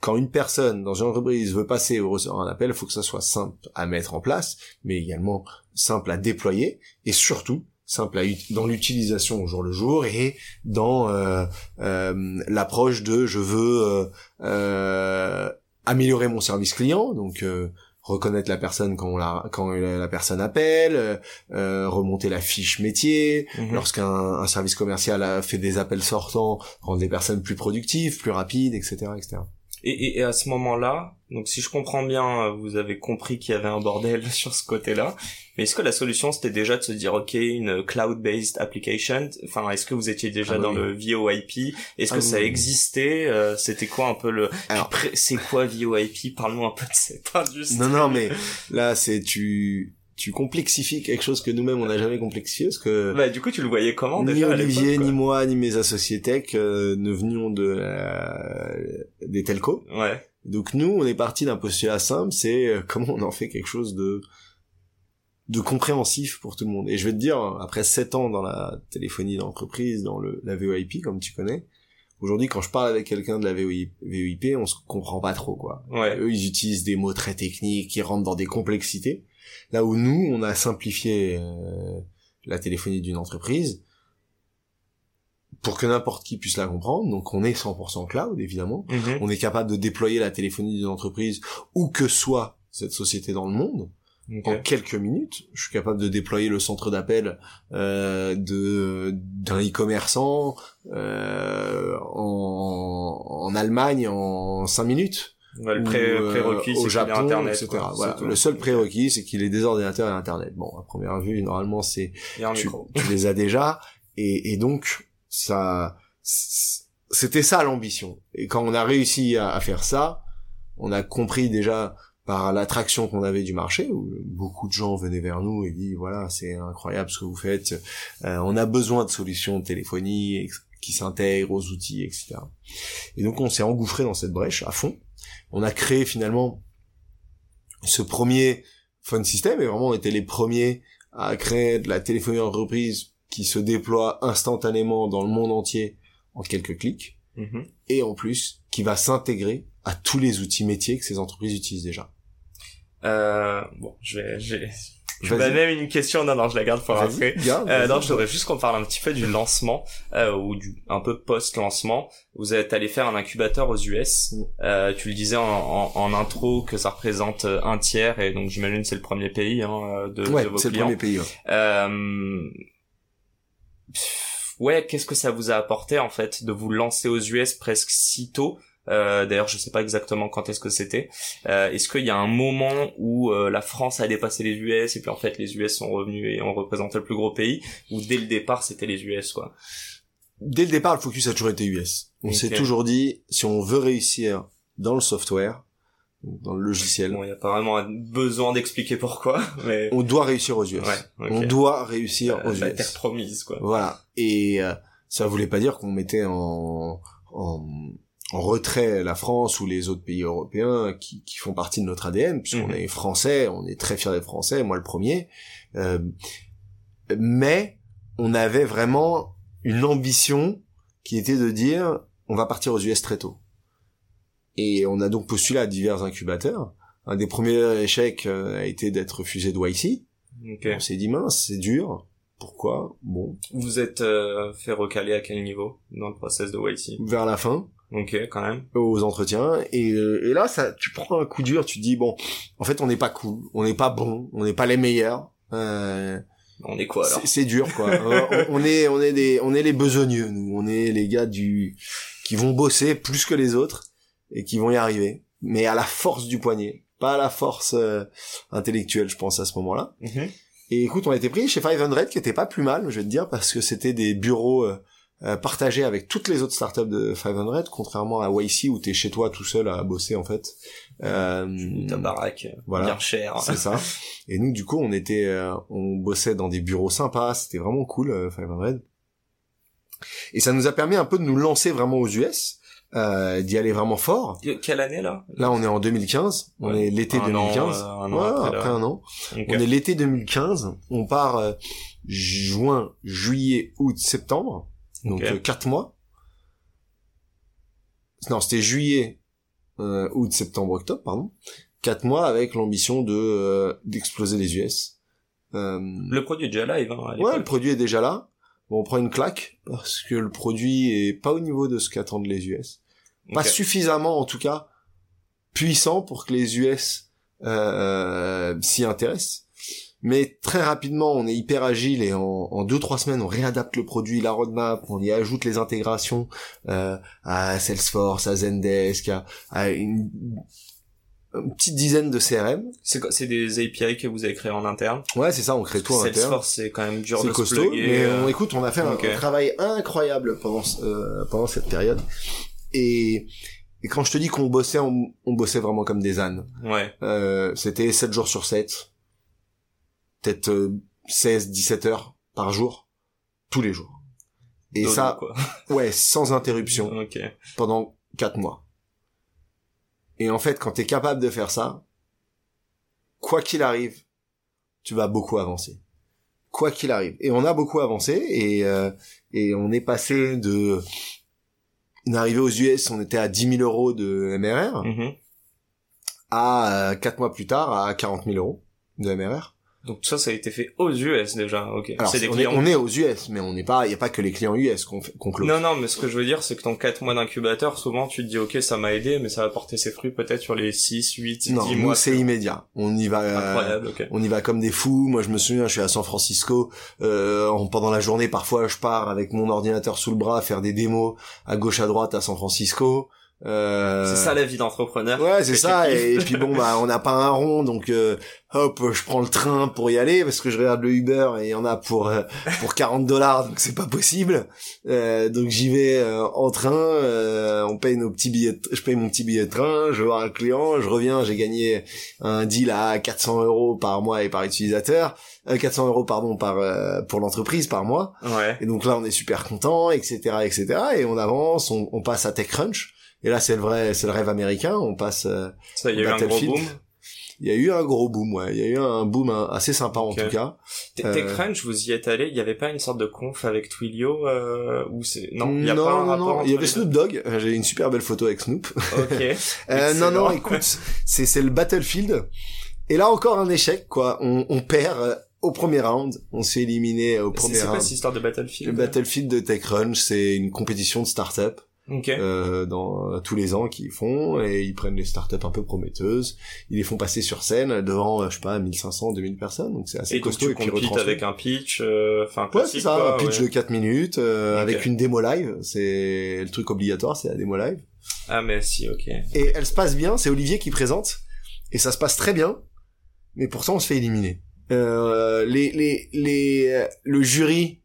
quand une personne dans une entreprise veut passer ou recevoir un appel, il faut que ça soit simple à mettre en place, mais également simple à déployer et surtout simple à dans l'utilisation au jour le jour et dans euh, euh, l'approche de je veux euh, euh améliorer mon service client, donc euh, reconnaître la personne quand la quand la personne appelle, euh, remonter la fiche métier, mhm. lorsqu'un un service commercial a fait des appels sortants, rendre les personnes plus productives, plus rapides, etc., etc. Et, et, à ce moment-là, donc si je comprends bien, vous avez compris qu'il y avait un bordel <laughs> sur ce côté-là. Mais est-ce que la solution c'était déjà de se dire ok une cloud-based application Enfin, est-ce que vous étiez déjà ah dans le VoIP Est-ce que ah ça existait? Euh, C'était quoi un peu le Alors, c'est quoi VoIP Parle-nous un peu de cette <laughs> industrie. Non, non, mais là c'est tu tu complexifies quelque chose que nous-mêmes on n'a jamais complexifié parce que bah, du coup tu le voyais comment ni Olivier ni moi ni mes associés tech euh, ne venions de des telcos ouais donc nous on est parti d'un postulat simple c'est euh, comment on en fait quelque chose de de compréhensif pour tout le monde et je vais te dire après sept ans dans la téléphonie d'entreprise dans le la VoIP comme tu connais Aujourd'hui, quand je parle avec quelqu'un de la VoIP, on se comprend pas trop, quoi. Ouais. Eux, ils utilisent des mots très techniques, qui rentrent dans des complexités. Là où nous, on a simplifié euh, la téléphonie d'une entreprise pour que n'importe qui puisse la comprendre. Donc on est 100% cloud, évidemment. Mhm. On est capable de déployer la téléphonie d'une entreprise où que soit cette société dans le monde. En quelques minutes, je suis capable de déployer le centre d'appel euh, de d'un e-commerçant euh, en, en Allemagne en cinq minutes le prérequis, au Japon, Internet, etc. Voilà. Le seul prérequis, c'est qu'il ait des ordinateurs et Internet. Bon, à première vue, normalement, c'est tu, tu, les as déjà, et, et donc ça, c'était ça l'ambition. Et quand on a réussi à, à, faire ça, on a compris déjà par l'attraction qu'on avait du marché, où beaucoup de gens venaient vers nous et disent voilà, c'est incroyable ce que vous faites, euh, on a besoin de solutions de téléphonie qui s'intègrent aux outils, etc. Et donc on s'est engouffré dans cette brèche à fond on a créé finalement ce premier phone system et vraiment on était les premiers à créer de la téléphonie d'entreprise qui se déploie instantanément dans le monde entier en quelques clics mm-hmm. et en plus qui va s'intégrer à tous les outils métiers que ces entreprises utilisent déjà. Euh, bon, je vais, je même une question, non, non, je la garde pour après. Euh, non, je voudrais juste qu'on parle un petit peu du lancement, euh, ou du, un peu post-lancement. Vous êtes allé faire un incubateur aux US. Mm. Euh, tu le disais en, en, en, intro que ça représente euh, un tiers, et donc j'imagine c'est le premier pays hein, euh, de, ouais, de vos c'est clients. le premier pays. Ouais. Euh, ouais, qu'est-ce que ça vous a apporté en fait de vous lancer aux US presque si tôt euh, D'ailleurs, je sais pas exactement quand est-ce que c'était. Euh, est-ce qu'il y a un moment où euh, la France a dépassé les US et puis en fait les US sont revenus et ont représenté le plus gros pays, ou dès le départ c'était les US quoi? Dès le départ, le focus a toujours été US. On s'est toujours dit, si on veut réussir dans le software, dans le logiciel. Bon, il n'y a pas vraiment besoin d'expliquer pourquoi, <laughs> mais... On doit réussir aux US. Ouais, On doit réussir aux US. La terre promise, quoi. Voilà. Et euh, ça voulait pas dire qu'on mettait en, en, en retrait la France ou les autres pays européens qui, qui font partie de notre ADN, puisqu'on Mhm. est français, on est très fiers d'être français, moi le premier. Euh, mais on avait vraiment une ambition qui était de dire on va partir aux US très tôt. Et on a donc postulé à divers incubateurs. Un des premiers échecs euh, a été d'être refusé de YC. Ok. On s'est dit mince, c'est dur. Pourquoi? Bon, Vous êtes euh, fait recaler à quel niveau dans le process de YC vers la fin, Ok, quand même. aux entretiens et, et là ça tu prends un coup dur tu te dis bon en fait on n'est pas cool on n'est pas bon on n'est pas les meilleurs euh, On est quoi alors c'est dur quoi <laughs> Euh, on, on est on est des on est les besogneux nous on est les gars du qui vont bosser plus que les autres et qui vont y arriver mais à la force du poignet pas à la force euh, intellectuelle je pense à ce moment-là Mhm. et écoute, on a été pris chez 500 qui était pas plus mal, je vais te dire, parce que c'était des bureaux euh, euh, partagés avec toutes les autres startups de 500, contrairement à YC où t'es chez toi tout seul à bosser en fait. Euh, Ta baraque, euh, Voilà. bien chère. c'est ça. Et nous, du coup, on était, euh, on bossait dans des bureaux sympas, c'était vraiment cool, euh, 500. Et ça nous a permis un peu de nous lancer vraiment aux US, euh, d'y aller vraiment fort. Que- Quelle année là? Là, on est en 2015, on Ouais. est l'été Un 2015. an, euh, un an Ouais, après, un an. On est l'été 2015, on part euh, juin, juillet, août, septembre, donc euh, quatre mois. Non, c'était juillet, euh, août, septembre, octobre, pardon. Quatre mois avec l'ambition de euh, d'exploser les US. Euh, Le produit est déjà live. Hein, à ouais, le produit est déjà là. Bon, on prend une claque parce que le produit est pas au niveau de ce qu'attendent les US. Pas suffisamment, en tout cas, puissant pour que les US euh, s'y intéressent. Mais très rapidement, on est hyper agile et en, en deux trois semaines, on réadapte le produit, la roadmap, on y ajoute les intégrations euh, à Salesforce, à Zendesk, à, à une, une petite dizaine de CRM. C'est des API que vous avez créés en interne? Ouais, c'est ça, on crée tout en interne. Salesforce, c'est quand même dur de se costaud, plugger, mais euh, on, écoute, on a fait un, travail incroyable pendant euh, pendant cette période. Et, et quand je te dis qu'on bossait, on, on bossait vraiment comme des ânes. Ouais. Euh, c'était 7 jours sur 7, peut-être euh, 16, 17 heures par jour, tous les jours. Et Dodo, ça, quoi. <laughs> ouais, sans interruption, <laughs> Ok. pendant 4 mois. Et en fait, quand t'es capable de faire ça, quoi qu'il arrive, tu vas beaucoup avancer. Quoi qu'il arrive. Et on a beaucoup avancé et, euh, et on est passé de... On est arrivé aux US, on était à 10 000 euros de MRR, Mhm. à 4 mois plus tard à 40 000 euros de MRR. Donc ça, ça a été fait aux US déjà. Ok. Alors, des on, est, clients. on est aux US, mais on n'est pas, il y a pas que les clients US qu'on fait- qu'on close. Non, non, mais ce que je veux dire, c'est que dans 4 mois d'incubateur, souvent, tu te dis, ok, ça m'a aidé, mais ça va porter ses fruits peut-être sur les 6, 8, non 10 nous mois. c'est immédiat. On y va. euh, on y va comme des fous. Moi, je me souviens, je suis à San Francisco. Euh, en- pendant la journée, parfois, je pars avec mon ordinateur sous le bras faire des démos à gauche à droite à San Francisco. Euh, C'est ça la vie d'entrepreneur. Ouais, c'est ça. Et, et puis bon, bah, on n'a pas un rond, donc euh, hop, je prends le train pour y aller parce que je regarde le Uber et il y en a pour euh, pour 40 dollars, donc c'est pas possible. Euh, donc j'y vais euh, en train. euh, on paye nos petits billets. je paye mon petit billet de train. Je vais voir un client. Je reviens. J'ai gagné un deal à 400 euros par mois et par utilisateur. Euh, 400 euros pardon par euh, pour l'entreprise par mois. Ouais. Et donc là, on est super content, etc., etc. Et on avance, on, on passe à TechCrunch. Et là, c'est le vrai, c'est le rêve américain. On passe. euh, Ça, il y a eu un gros Battlefield. boom. Il y a eu un gros boom, ouais. Il y a eu un boom hein, assez sympa en tout cas. T- Euh, TechCrunch, vous y êtes allé, il y avait pas une sorte de conf avec Twilio, euh, ou c'est, non, il y a non, pas un non, rapport non. Il y avait Snoop Dogg. Euh, J'ai une super belle photo avec Snoop. Ok. <laughs> Euh, non, non, écoute, c'est c'est le Battlefield. Et là encore un échec, quoi. On, on perd au premier round. On s'est éliminé au premier c'est quoi round. cette histoire de Battlefield? Le Battlefield de TechCrunch, c'est une compétition de start-up. Ok. euh, dans tous les ans qu'ils font et ils prennent les startups un peu prometteuses ils les font passer sur scène devant euh, je sais pas 1500 2000 personnes donc c'est assez et donc costaud tu et puis compites retransmis. avec un pitch, euh, enfin, ouais classique, c'est ça quoi, un pitch ouais. de 4 minutes euh, avec une démo live c'est le truc obligatoire c'est la démo live Ah, mais si, ok. et elle se passe bien c'est Olivier qui présente et ça se passe très bien mais pourtant on se fait éliminer euh, les les les euh, le jury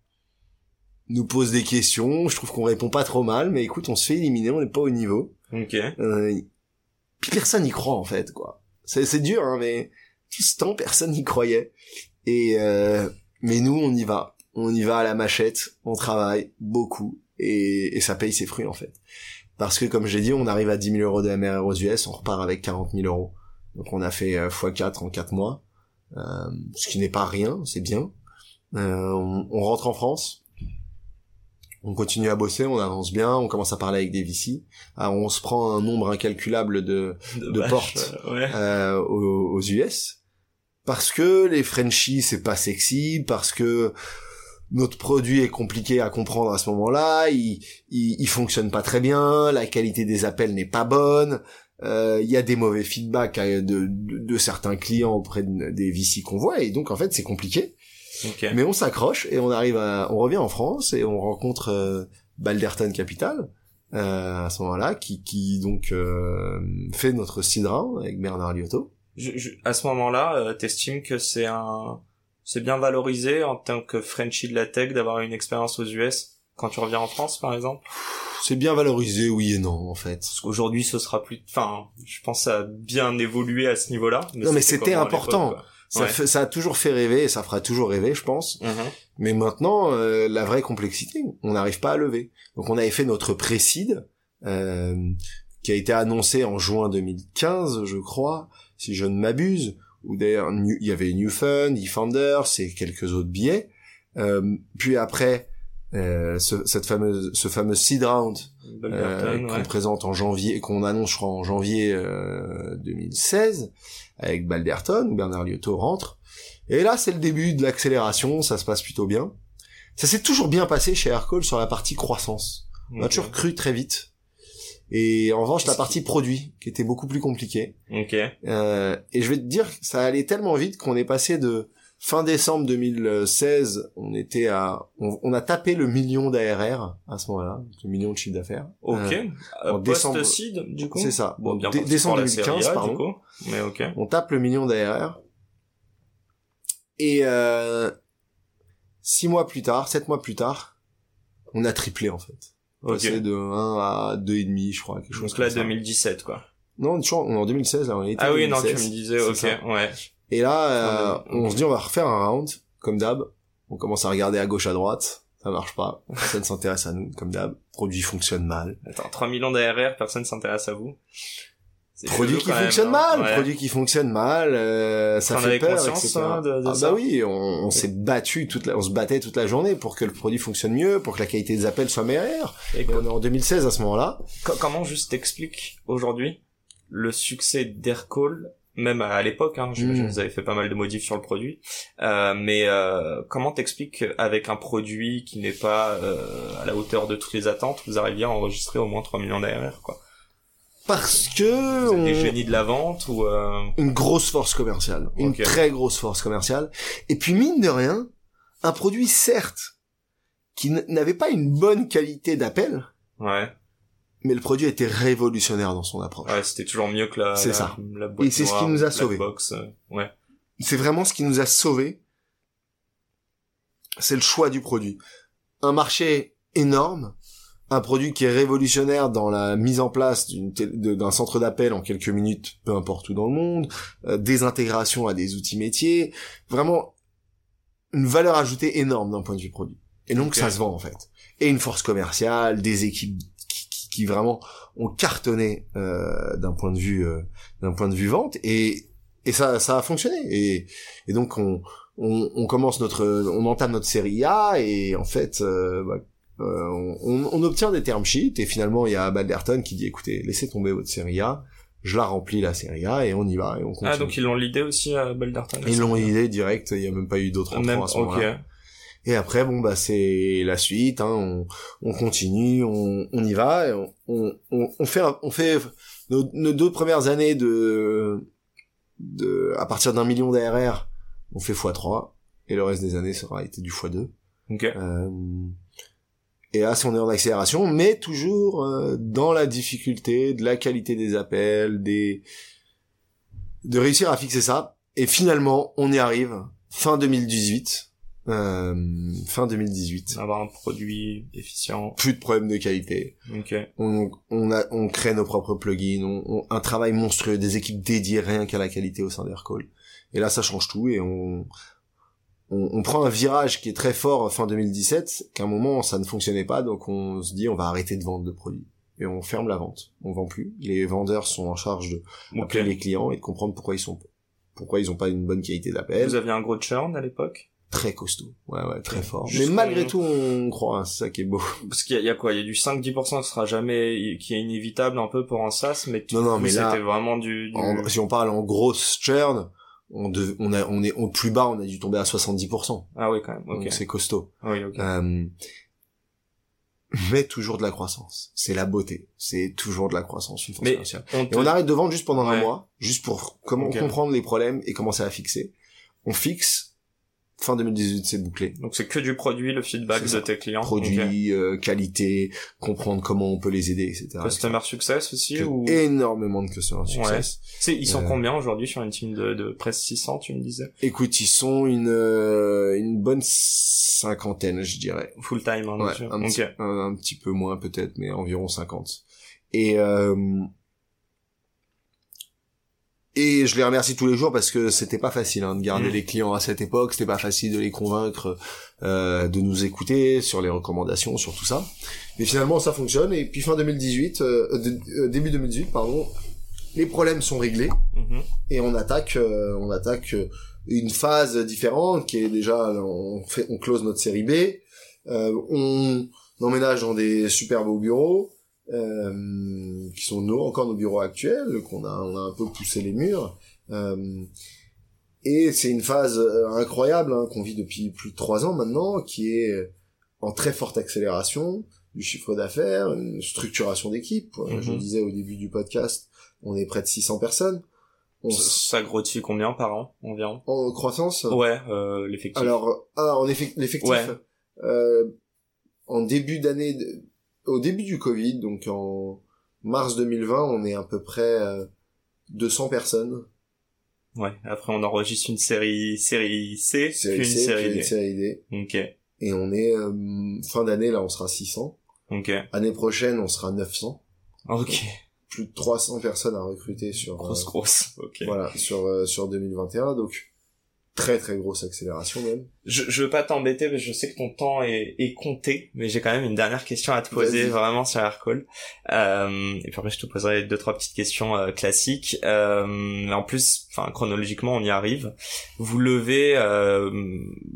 nous pose des questions je trouve qu'on répond pas trop mal mais écoute on se fait éliminer on n'est pas au niveau Ok. Euh, puis personne n'y croit en fait quoi. C'est c'est dur hein, mais tout ce temps personne n'y croyait. Et euh, mais nous on y va, on y va à la machette, on travaille beaucoup et, et ça paye ses fruits en fait. Parce que comme j'ai dit, on arrive à 10 000 euros de MRR aux US, on repart avec 40 000 euros. Donc on a fait euh, x4 en 4 mois, euh, ce qui n'est pas rien, c'est bien. Euh, on, on rentre en France, on continue à bosser, on avance bien, on commence à parler avec des VC. Ah, on se prend un nombre incalculable de, de vache, portes. euh, <laughs> ouais. euh, aux, aux US parce que les Frenchies c'est pas sexy, parce que notre produit est compliqué à comprendre à ce moment-là, il, il, il fonctionne pas très bien, la qualité des appels n'est pas bonne, euh, il y a des mauvais feedbacks euh, de, de, de certains clients auprès de- des VC qu'on voit, et donc en fait c'est compliqué. Ok. Mais on s'accroche et on arrive à, on revient en France et on rencontre euh, Balderton Capital euh, à ce moment-là, qui, qui donc euh, fait notre round avec Bernard Liotto. Je- je- à ce moment-là, euh, t'estimes que c'est un, c'est bien valorisé en tant que Frenchie de la tech d'avoir une expérience aux US quand tu reviens en France, par exemple? C'est bien valorisé, oui et non en fait. Parce qu'aujourd'hui, ce sera plus, enfin, je pense que ça a bien évolué à ce niveau-là. Non, mais c'était à important. Ça, Ouais. fait- ça a toujours fait rêver et ça fera toujours rêver, je pense. Mhm. Mais maintenant, euh, la vraie complexité, on n'arrive pas à lever. Donc on avait fait notre précide, euh, qui a été annoncé en juin 2015, je crois, si je ne m'abuse, où d'ailleurs il y avait New Fund, eFounders et quelques autres billets. Euh, puis après, euh, ce, cette fameuse, ce fameux seed round euh, qu'on ouais. présente en janvier, qu'on annonce je crois en janvier euh, 2016 avec Balderton, où Bernard Liotto rentre. Et là, c'est le début de l'accélération, ça se passe plutôt bien. Ça s'est toujours bien passé chez Aircall sur la partie croissance. On a toujours cru très vite. Et en revanche, la partie produit, qui était beaucoup plus compliquée. Ok. Euh, et je vais te dire, ça allait tellement vite qu'on est passé de fin décembre 2016, on était à, on, on a tapé le million d'ARR à ce moment-là, le million de chiffre d'affaires. Ok. Euh, Euh, en décembre- Post-seed, du coup. c'est ça. Bon, bien décembre pour la série 2015, A, pardon. Du coup. Mais ok. on tape le million d'ARR. Et euh, six mois plus tard, sept mois plus tard, on a triplé en fait. Ok. Passé de 1 à 2,5 je crois, quelque chose Donc là, comme ça. 2017, quoi. Non, on est en 2016 là, on était Ah oui, non, tu 2016. me disais, ok, ça. ouais. Et là, euh, Fin de- on se dit on va refaire un round, comme d'hab. On commence à regarder à gauche à droite, ça marche pas. Personne s'intéresse à nous, comme d'hab. Produit fonctionne mal. Attends, 3 millions d'ARR, personne s'intéresse à vous. Produit qui même, fonctionne non mal, Ouais. produit qui fonctionne mal, euh, ça fait peur, etc. hein, de- de ah ça bah oui, on, on s'est battu toute la, on se battait toute la journée pour que le produit fonctionne mieux, pour que la qualité des appels soit meilleure. Et Et on est en 2016 à ce moment-là. co- comment juste t'expliques aujourd'hui le succès d'Aircall, même à, à l'époque, hein, je, je- vous avez fait pas mal de modifs sur le produit, euh, mais euh, comment t'expliques qu'avec un produit qui n'est pas euh, à la hauteur de toutes les attentes, vous arriviez à enregistrer au moins 3 millions d'ARR, quoi? Parce que Vous êtes des génies de la vente ou... Euh... une grosse force commerciale, une très grosse force commerciale. Et puis mine de rien, un produit certes qui n'avait pas une bonne qualité d'appel, Ouais, mais le produit était révolutionnaire dans son approche. ouais c'était toujours mieux que la, C'est ça. la boîte Et c'est ce qui nous a sauvés. box, euh, ouais. C'est vraiment ce qui nous a sauvés. C'est le choix du produit. Un marché énorme, un produit qui est révolutionnaire dans la mise en place d'un centre d'appel en quelques minutes, peu importe où dans le monde, euh, des intégrations à des outils métiers, vraiment une valeur ajoutée énorme d'un point de vue produit. Et donc ça se vend en fait. Et une force commerciale, des équipes qui, vraiment ont cartonné euh, d'un point de vue euh, d'un point de vue vente. Et et ça ça a fonctionné. Et et donc on on, on commence notre on entame notre série A et en fait euh, bah, euh, on, on- on obtient des term sheets. Et finalement il y a Balderton qui dit écoutez laissez tomber votre série A. Je la remplis la série A et on y va et on continue. Ah, donc ils l'ont l'idée aussi à Balderton ils l'ont idée direct. Il y a même pas eu d'autres entrants à ce moment-là et après, bon, bah, c'est la suite, hein, on, on continue, on, on y va, et on, on, fait, on fait nos, nos deux premières années de, de, à partir d'un million d'ARR, on fait x3, et le reste des années, ça aura été du x2. Ok. Euh, et là, si on est en accélération, mais toujours euh, dans la difficulté de la qualité des appels, des de réussir à fixer ça. Et finalement, on y arrive. Fin 2018. Euh, fin 2018. Avoir un produit efficient. Plus de problèmes de qualité. Ok. On, on, a, on crée nos propres plugins. On, on- un travail monstrueux, des équipes dédiées rien qu'à la qualité au sein d'Aircall. Et là, ça change tout et on, on, on prend un virage qui est très fort fin 2017, qu'à un moment ça ne fonctionnait pas, donc on se dit on va arrêter de vendre de produits. Et on ferme la vente. On vend plus. Les vendeurs sont en charge de Ok. appeler les clients et de comprendre pourquoi ils sont pourquoi ils ont pas une bonne qualité d'appel. Vous aviez un gros churn à l'époque? Très costaud. Ouais, ouais, très fort. Mais malgré tout, on croit, hein, c'est ça qui est beau. <laughs> Parce qu'il y, a- il y a quoi? Il y a du 5-10% qui sera jamais, qui est inévitable un peu pour un SaaS, mais, tu- Non, non, mais c'était vraiment du, du... En- si on parle en grosse churn, on, dev- on a on est au plus bas on a dû tomber à 70% Ah oui, quand même. Donc c'est costaud Oui, ok. Euh, mais toujours de la croissance c'est la beauté c'est toujours de la croissance une Mais on et on arrête de vendre juste pendant un mois juste pour comment comprendre les problèmes et commencer à fixer on fixe fin 2018 c'est bouclé. Donc c'est que du produit, le feedback de tes clients. produit euh, qualité comprendre comment on peut les aider etc. Customer success aussi Que- ou? énormément de customer success. Ils sont Euh, combien aujourd'hui sur une team de, de presque 600, tu me disais? Écoute, ils sont une euh, une bonne cinquantaine, je dirais. Full time, hein, Ouais, un, petit, un, un petit peu moins peut-être, mais environ 50. Et et je les remercie tous les jours parce que c'était pas facile hein, de garder Mm. les clients à cette époque. C'était pas facile de les convaincre euh, de nous écouter sur les recommandations, sur tout ça. Mais finalement, ça fonctionne. Et puis fin 2018, euh, de- euh, début 2018, pardon, les problèmes sont réglés Mhm. et on attaque euh, on attaque euh, une phase différente qui est déjà on fait on close notre série B euh, on emménage dans des super beaux bureaux euh, qui sont nos, encore nos bureaux actuels qu'on a on a un peu poussé les murs euh, et c'est une phase euh, incroyable hein, qu'on vit depuis plus de trois ans maintenant qui est en très forte accélération du chiffre d'affaires une structuration d'équipe Mhm. je le disais au début du podcast on est près de 600 personnes on Ça, grossit combien par an environ? En croissance? Ouais, euh, l'effectif. alors ah en effet l'effectif? Ouais. euh, en début d'année au début du Covid donc en mars 2020 on est à peu près euh, 200 personnes Ouais. Après, on enregistre une série, série C, série puis une C, série puis une D. série D Ok. et on est euh, fin d'année là on sera 600 Ok. année prochaine on sera 900 Ok. plus de 300 personnes à recruter sur Grosse, euh, grosse. Ok. voilà sur euh, sur 2021 donc très très grosse accélération même Je, je veux pas t'embêter, mais je sais que ton temps est, est compté, mais j'ai quand même une dernière question à te poser vraiment sur Aircall. Euh, et puis après, je te poserai deux, trois petites questions euh, classiques. Euh, en plus, enfin, chronologiquement, on y arrive. Vous levez, euh,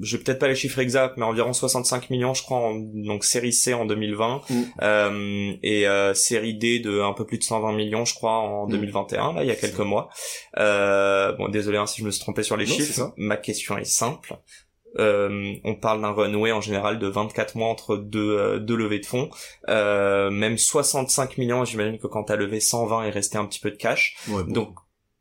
je vais peut-être pas les chiffres exacts, mais environ 65 millions, je crois, en, donc série C en 2020, Mm. euh, et euh, série D de un peu plus de 120 millions, je crois, en Mm. 2021, là, il y a quelques mois. Euh, bon, désolé hein, si je me suis trompé sur les Non, chiffres. Ma question est simple. Euh, on parle d'un runway en général de 24 mois entre deux, euh, deux levées de fonds. Euh, même 65 millions, j'imagine que quand t'as levé 120, il restait un petit peu de cash. Ouais, bon. Donc,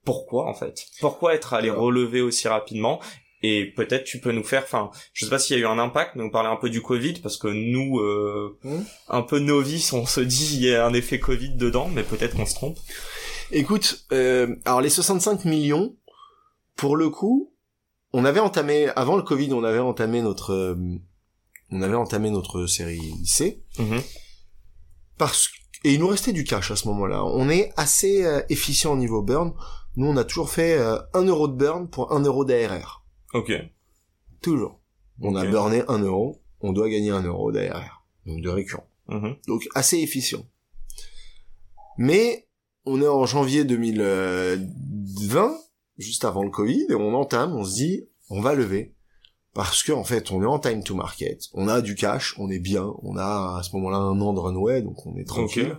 pourquoi en fait? Pourquoi être allé relever aussi rapidement? Et peut-être tu peux nous faire, enfin, je sais pas s'il y a eu un impact, mais on parlait un peu du Covid parce que nous, euh, Hmm? un peu novices, on se dit il y a un effet Covid dedans, mais peut-être qu'on se trompe. Écoute, euh, alors les 65 millions, pour le coup, on avait entamé avant le Covid, on avait entamé notre, euh, on avait entamé notre série C Mhm. parce et il nous restait du cash à ce moment-là. On est assez euh, efficient au niveau burn. Nous, on a toujours fait euh, 1 euro de burn pour 1 euro d'ARR. Ok. Toujours. On a burné 1 euro, on doit gagner 1 euro d'ARR. Donc de récurrent. Mhm. Donc assez efficient. Mais on est en janvier 2020, juste avant le Covid, et on entame, on se dit, on va lever. Parce que en fait, on est en time to market, on a du cash, on est bien, on a à ce moment-là un an de runway, donc on est tranquille. Ok.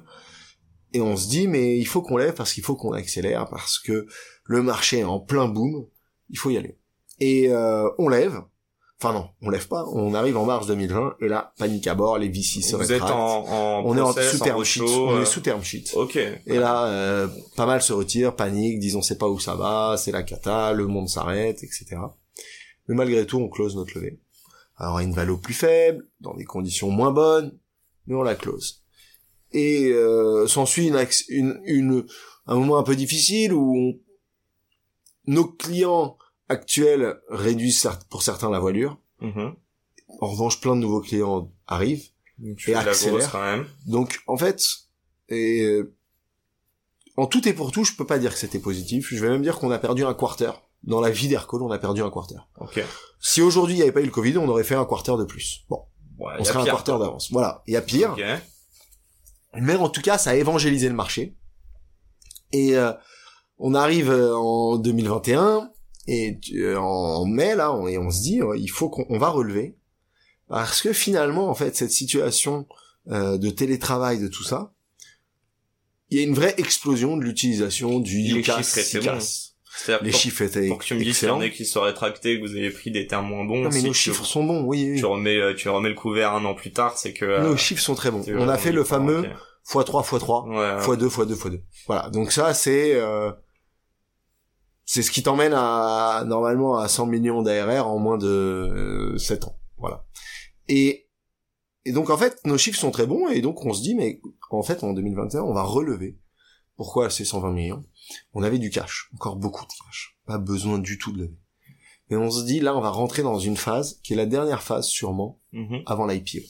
Et on se dit, mais il faut qu'on lève parce qu'il faut qu'on accélère, parce que le marché est en plein boom, il faut y aller. Et euh, on lève. Enfin non, on lève pas. On arrive en mars 2020 et là, panique à bord, les VC se Vous êtes en, en on est en sous term sheet. On euh, est sous term sheet. Ok. Et là, euh, pas mal se retire, panique, disent on sait pas où ça va, c'est la cata, le monde s'arrête, etc. Mais malgré tout, on close notre levée. Alors à une valeur plus faible, dans des conditions moins bonnes, mais on la close. Et euh, s'ensuit une, une, une, un moment un peu difficile où on- nos clients actuels réduisent pour certains la voilure. Mhm. En revanche, plein de nouveaux clients arrivent. Donc, tu fais de la accélère. grosse quand même. Donc en fait, et en tout et pour tout, je peux pas dire que c'était positif. Je vais même dire qu'on a perdu un quarter. Dans la vie d'Aircall, on a perdu un quarter. Ok. Si aujourd'hui il n'y avait pas eu le Covid, on aurait fait un quarter de plus. Bon, Ouais, on serait un quarter d'avance. Voilà, il y a pire. Ok. Mais en tout cas, ça a évangélisé le marché. Et euh, on arrive euh, en 2021 et euh, en mai là, on, et on se dit, euh, il faut qu'on on va relever parce que finalement, en fait, cette situation euh, de télétravail, de tout ça, il y a une vraie explosion de l'utilisation du Les UCAS, chiffres étaient CCAS. C'est-à-dire Les pour, chiffres étaient pour que tu me dises qu'il y en a qui se rétractés, que vous avez pris des termes moins bons. Non, mais si nos chiffres sont bons, oui, oui. Tu remets, euh, tu remets le couvert un an plus tard, c'est que. euh, Nos chiffres sont très bons. On a fait le fameux. X3 x3 Ouais, ouais. x2 x2 x2. Voilà. Donc ça c'est euh, c'est ce qui t'emmène à normalement à 100 millions d'ARR en moins de euh, 7 ans. Voilà. Et et donc en fait nos chiffres sont très bons et donc on se dit mais en fait en 2021 on va relever. Pourquoi ces 120 millions? On avait du cash, encore beaucoup de cash. Pas besoin du tout de lever. Et on se dit là on va rentrer dans une phase qui est la dernière phase sûrement Mhm. avant l'IPO.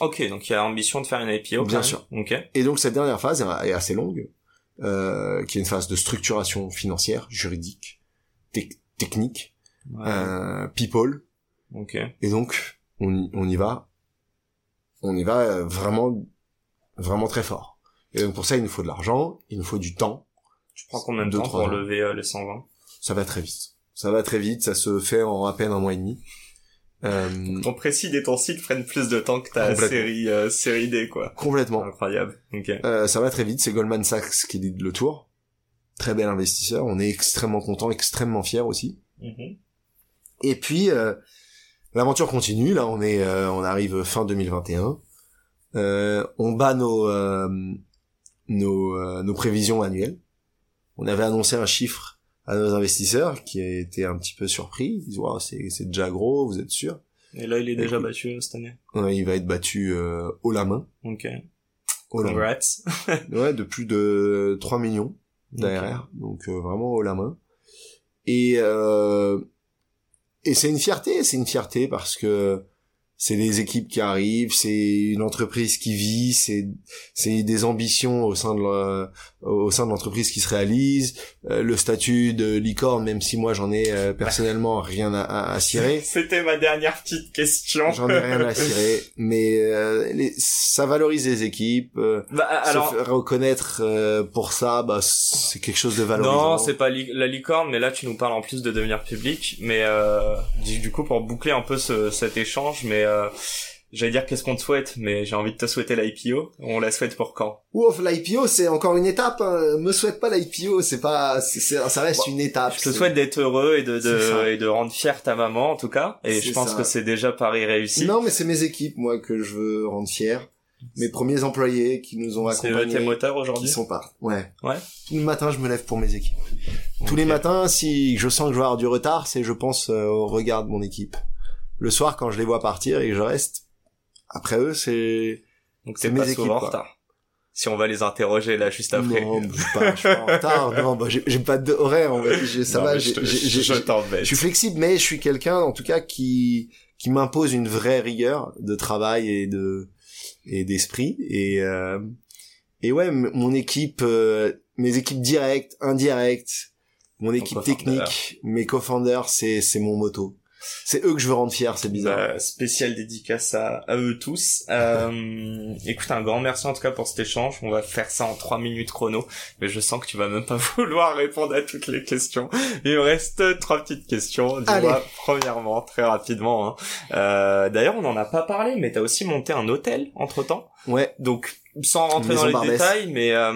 Ok, donc il y a l'ambition de faire une IPO. Bien sûr. Ok. Et donc cette dernière phase est assez longue, euh, qui est une phase de structuration financière, juridique, tec- technique, Ouais. euh, people. Ok. Et donc on y, on y va, on y va euh, vraiment, vraiment très fort. Et donc pour ça il nous faut de l'argent, il nous faut du temps. Tu prends combien de Deux, temps pour ans. lever euh, les 120 Ça va très vite. Ça va très vite, ça se fait en à peine un mois et demi. Euh, Ton précis et ton site prennent plus de temps que ta série, euh, série D, quoi. complètement. Incroyable. Ok. Euh, ça va très vite, c'est Goldman Sachs qui lead le tour. Très bel investisseur, on est extrêmement content, extrêmement fier aussi. Mhm. Et puis euh, l'aventure continue. Là, on est, euh, on arrive fin 2021. Euh, on bat nos euh, nos, euh, nos prévisions annuelles. On avait annoncé un chiffre à nos investisseurs qui été un petit peu surpris. Ils disent wow, c'est c'est déjà gros, vous êtes sûr? Et là, il est déjà battu euh, cette année. Ouais, Il va être battu euh, haut la main. Ok. Haut la main. Congrats. <laughs> Ouais, de plus de 3 millions d'ARR, donc euh, vraiment haut la main. Et euh, et c'est une fierté, c'est une fierté parce que c'est des équipes qui arrivent, c'est une entreprise qui vit, c'est c'est des ambitions au sein de la- au sein de l'entreprise qui se réalisent, euh, le statut de licorne, même si moi j'en ai euh, <laughs> personnellement rien à, à, à cirer. <laughs> C'était ma dernière petite question. J'en ai rien à cirer, mais euh, les- ça valorise les équipes. euh, Bah, alors, se faire reconnaître euh, pour ça, bah c'est quelque chose de valorisant. Non, c'est pas li- la licorne, mais là tu nous parles en plus de devenir public. Mais euh, du, du coup, pour boucler un peu ce, cet échange, mais euh, j'allais dire qu'est-ce qu'on te souhaite, mais j'ai envie de te souhaiter l'IPO. On la souhaite pour quand? Ouf, l'IPO c'est encore une étape. Hein. Me souhaite pas l'IPO, c'est pas, c'est, c'est- ça reste Bon, une étape. Je te C'est- souhaite d'être heureux et de, C'est de et de rendre fier ta maman en tout cas. Et je C'est pense ça. que c'est déjà pari réussi. Non, mais c'est mes équipes moi que je veux rendre fiers. Mes premiers employés qui nous ont c'est accompagnés. tes moteurs qui aujourd'hui. sont pas. Ouais. Ouais. Tous les matins, je me lève pour mes équipes. Tous les matins, si je sens que je vais avoir du retard, c'est je pense euh, au regard de mon équipe. Le soir, quand je les vois partir et que je reste, après eux, c'est Donc t'es mes pas équipes, souvent en retard. Si on va les interroger là juste après. Non, je suis pas, je suis pas en retard. <laughs> Non, bah, j'ai pas d'horaire. en fait. Ça Non, va. je te- je. Je suis flexible, mais je suis quelqu'un, en tout cas, qui qui m'impose une vraie rigueur de travail et de et d'esprit. Et euh, et ouais, mon équipe, euh, mes équipes directes, indirectes, mon équipe technique, mes co-founders, c'est c'est mon moto. C'est eux que je veux rendre fiers, c'est bizarre. Bah, spécial dédicace à, à eux tous. Euh, <laughs> écoute, un grand merci en tout cas pour cet échange. On va faire ça en trois minutes chrono, mais je sens que tu vas même pas <laughs> vouloir répondre à toutes les questions. Il me reste trois petites questions. Dis-moi, premièrement, très rapidement. Hein. Euh, D'ailleurs, on n'en a pas parlé, mais t'as aussi monté un hôtel entre temps. Ouais. Donc, sans rentrer Maison dans les Barbès. détails, mais euh,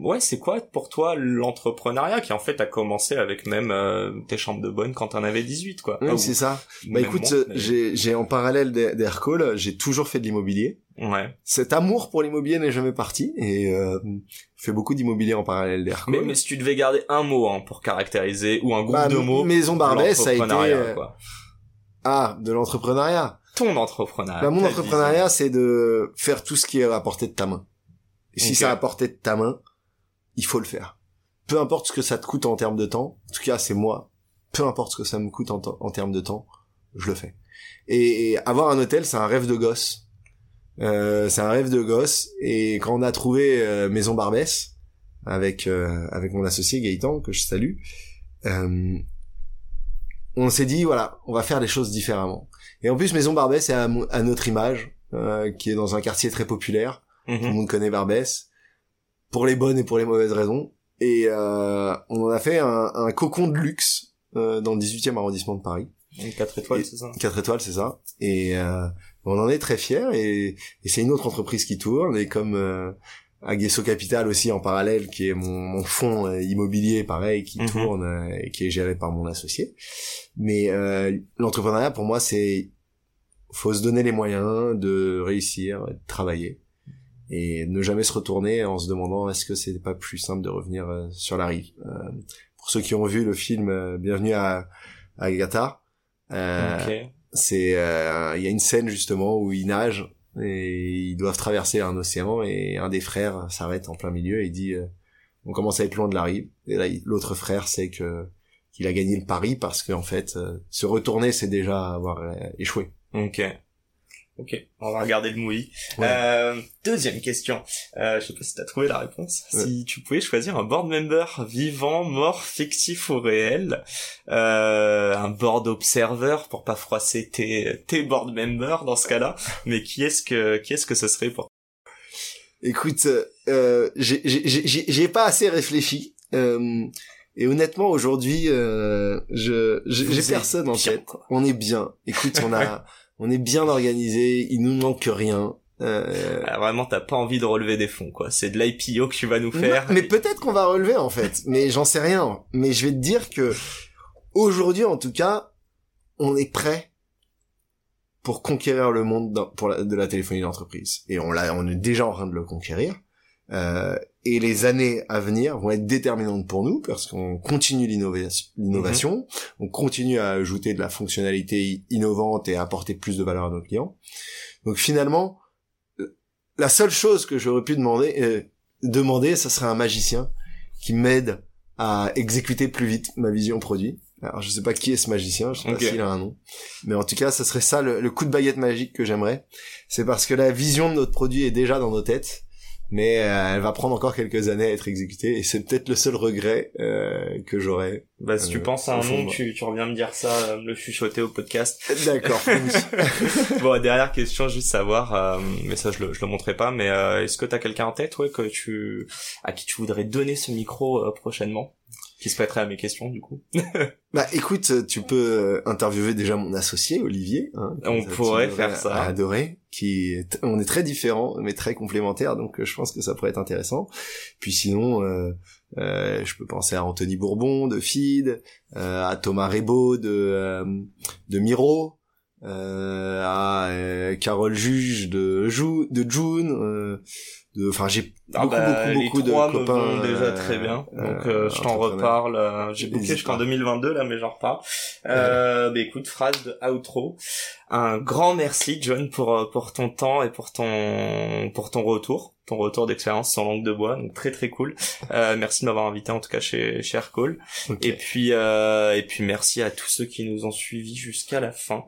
ouais, c'est quoi pour toi l'entrepreneuriat qui en fait a commencé avec même euh, tes chambres de bonne quand t'en avais 18 quoi? Oui, Ah, c'est ça. Bah écoute, euh, mais- j'ai j'ai en parallèle d'Air- d'Aircall, j'ai toujours fait de l'immobilier. Ouais. Cet amour pour l'immobilier n'est jamais parti et euh, je fais beaucoup d'immobilier en parallèle d'Aircall. Mais, mais si tu devais garder un mot hein, pour caractériser, ou un groupe Bah, de mots, Maison Barbès, ça a été euh, quoi. ah de l'entrepreneuriat. Ton entrepreneuriat. Bah, mon entrepreneuriat, c'est de faire tout ce qui est à portée de ta main. Et si c'est à portée de ta main, il faut le faire. Peu importe ce que ça te coûte en termes de temps. En tout cas, c'est moi. Peu importe ce que ça me coûte en, te- en termes de temps, je le fais. Et, et avoir un hôtel, c'est un rêve de gosse. Euh, c'est un rêve de gosse. Et quand on a trouvé euh, Maison Barbès avec euh, avec mon associé Gaëtan que je salue, euh, on s'est dit voilà, on va faire les choses différemment. Et en plus, Maison Barbès est à, notre image, euh, qui est dans un quartier très populaire. vie. Tout le Mhm. monde connaît Barbès, pour les bonnes et pour les mauvaises raisons. Et euh, on en a fait un, un cocon de luxe euh, dans le 18e arrondissement de Paris. Une 4 étoiles, c'est ça 4 étoiles, c'est ça. Et euh, on en est très fiers. Et, et c'est une autre entreprise qui tourne. Et comme euh, Aguesso Capital aussi en parallèle, qui est mon, mon fonds euh, immobilier, pareil, qui Mhm. tourne euh, et qui est géré par mon associé. Mais euh, l'entrepreneuriat, pour moi, c'est faut se donner les moyens de réussir, de travailler et ne jamais se retourner en se demandant est-ce que c'est pas plus simple de revenir euh, sur la rive? Euh, pour ceux qui ont vu le film euh, Bienvenue à, à Agatha, euh, Ok. c'est euh, il y a une scène justement où ils nagent et ils doivent traverser un océan et un des frères s'arrête en plein milieu et il dit euh, on commence à être loin de la rive et là l'autre frère sait que qu'il a gagné le pari parce qu'en fait euh, se retourner c'est déjà avoir euh, échoué Ok. Ok, on va regarder le movie. Ouais. Euh, deuxième question. Euh, je sais pas si t'as trouvé la réponse. Ouais. Si tu pouvais choisir un board member vivant, mort, fictif ou réel, euh, un board observer pour pas froisser tes, tes board members dans ce cas-là, mais qui est-ce que qui est-ce que ce serait pour écoute euh, j'ai j'ai pas assez réfléchi euh, et honnêtement aujourd'hui euh, je j'ai personne en bien, tête on est bien écoute on a on est bien organisé il nous manque rien euh, Ah, Vraiment, t'as pas envie de relever des fonds, quoi. C'est de l'IPO que tu vas nous faire. Non, mais peut-être qu'on va relever en fait, mais j'en sais rien. Mais je vais te dire que aujourd'hui, en tout cas, on est prêt pour conquérir le monde dans- pour la, de la téléphonie d'entreprise. Et on l'a, on est déjà en train de le conquérir. Euh, et les années à venir vont être déterminantes pour nous parce qu'on continue l'innovation, l'innovation, on continue à ajouter de la fonctionnalité innovante et à apporter plus de valeur à nos clients. Donc finalement, la seule chose que j'aurais pu demander, euh, demander, ça serait un magicien qui m'aide à exécuter plus vite ma vision produit. Alors je sais pas qui est ce magicien, je sais pas s'il a un nom, mais en tout cas, ça serait ça le, le coup de baguette magique que j'aimerais. C'est parce que la vision de notre produit est déjà dans nos têtes, mais euh, elle va prendre encore quelques années à être exécutée, et c'est peut-être le seul regret euh, que j'aurais. Bah, si tu Euh, penses à un nom, tu, tu reviens me dire ça, me le chuchoter au podcast. <laughs> D'accord. <laughs> bon, dernière question, juste savoir, euh, mais ça je le, je le montrerai pas, mais euh, est-ce que t'as quelqu'un en tête, ouais, que tu, à qui tu voudrais donner ce micro euh, prochainement, qui se prêterait à mes questions du coup <laughs> Bah écoute, tu peux euh, interviewer déjà mon associé Olivier. Hein, On pourrait faire ça. Adorer, qui est, on est très différents mais très complémentaires, donc euh, je pense que ça pourrait être intéressant. Puis sinon, euh, euh, je peux penser à Anthony Bourbon de Feed, euh, à Thomas Rebaud de de Miro, à Carole Juge de Jou, de June. Euh, de, enfin j'ai Ah beaucoup bah, beaucoup les beaucoup de trois me copains vont déjà euh, très bien, donc euh, euh, je t'en reparle. euh, J'ai booké jusqu'en pas. 2022 là, mais j'en reparle. Euh, bah écoute, phrase de outro. Un grand merci John pour euh, pour ton temps et pour ton pour ton retour, ton retour d'expérience sans langue de bois, donc très très cool. Euh, merci de m'avoir invité en tout cas chez chez Aircall. Ok. Et puis euh, et puis merci à tous ceux qui nous ont suivis jusqu'à la fin.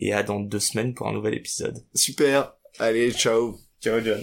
Et à dans deux semaines pour un nouvel épisode. Super. Allez, ciao. Ciao John.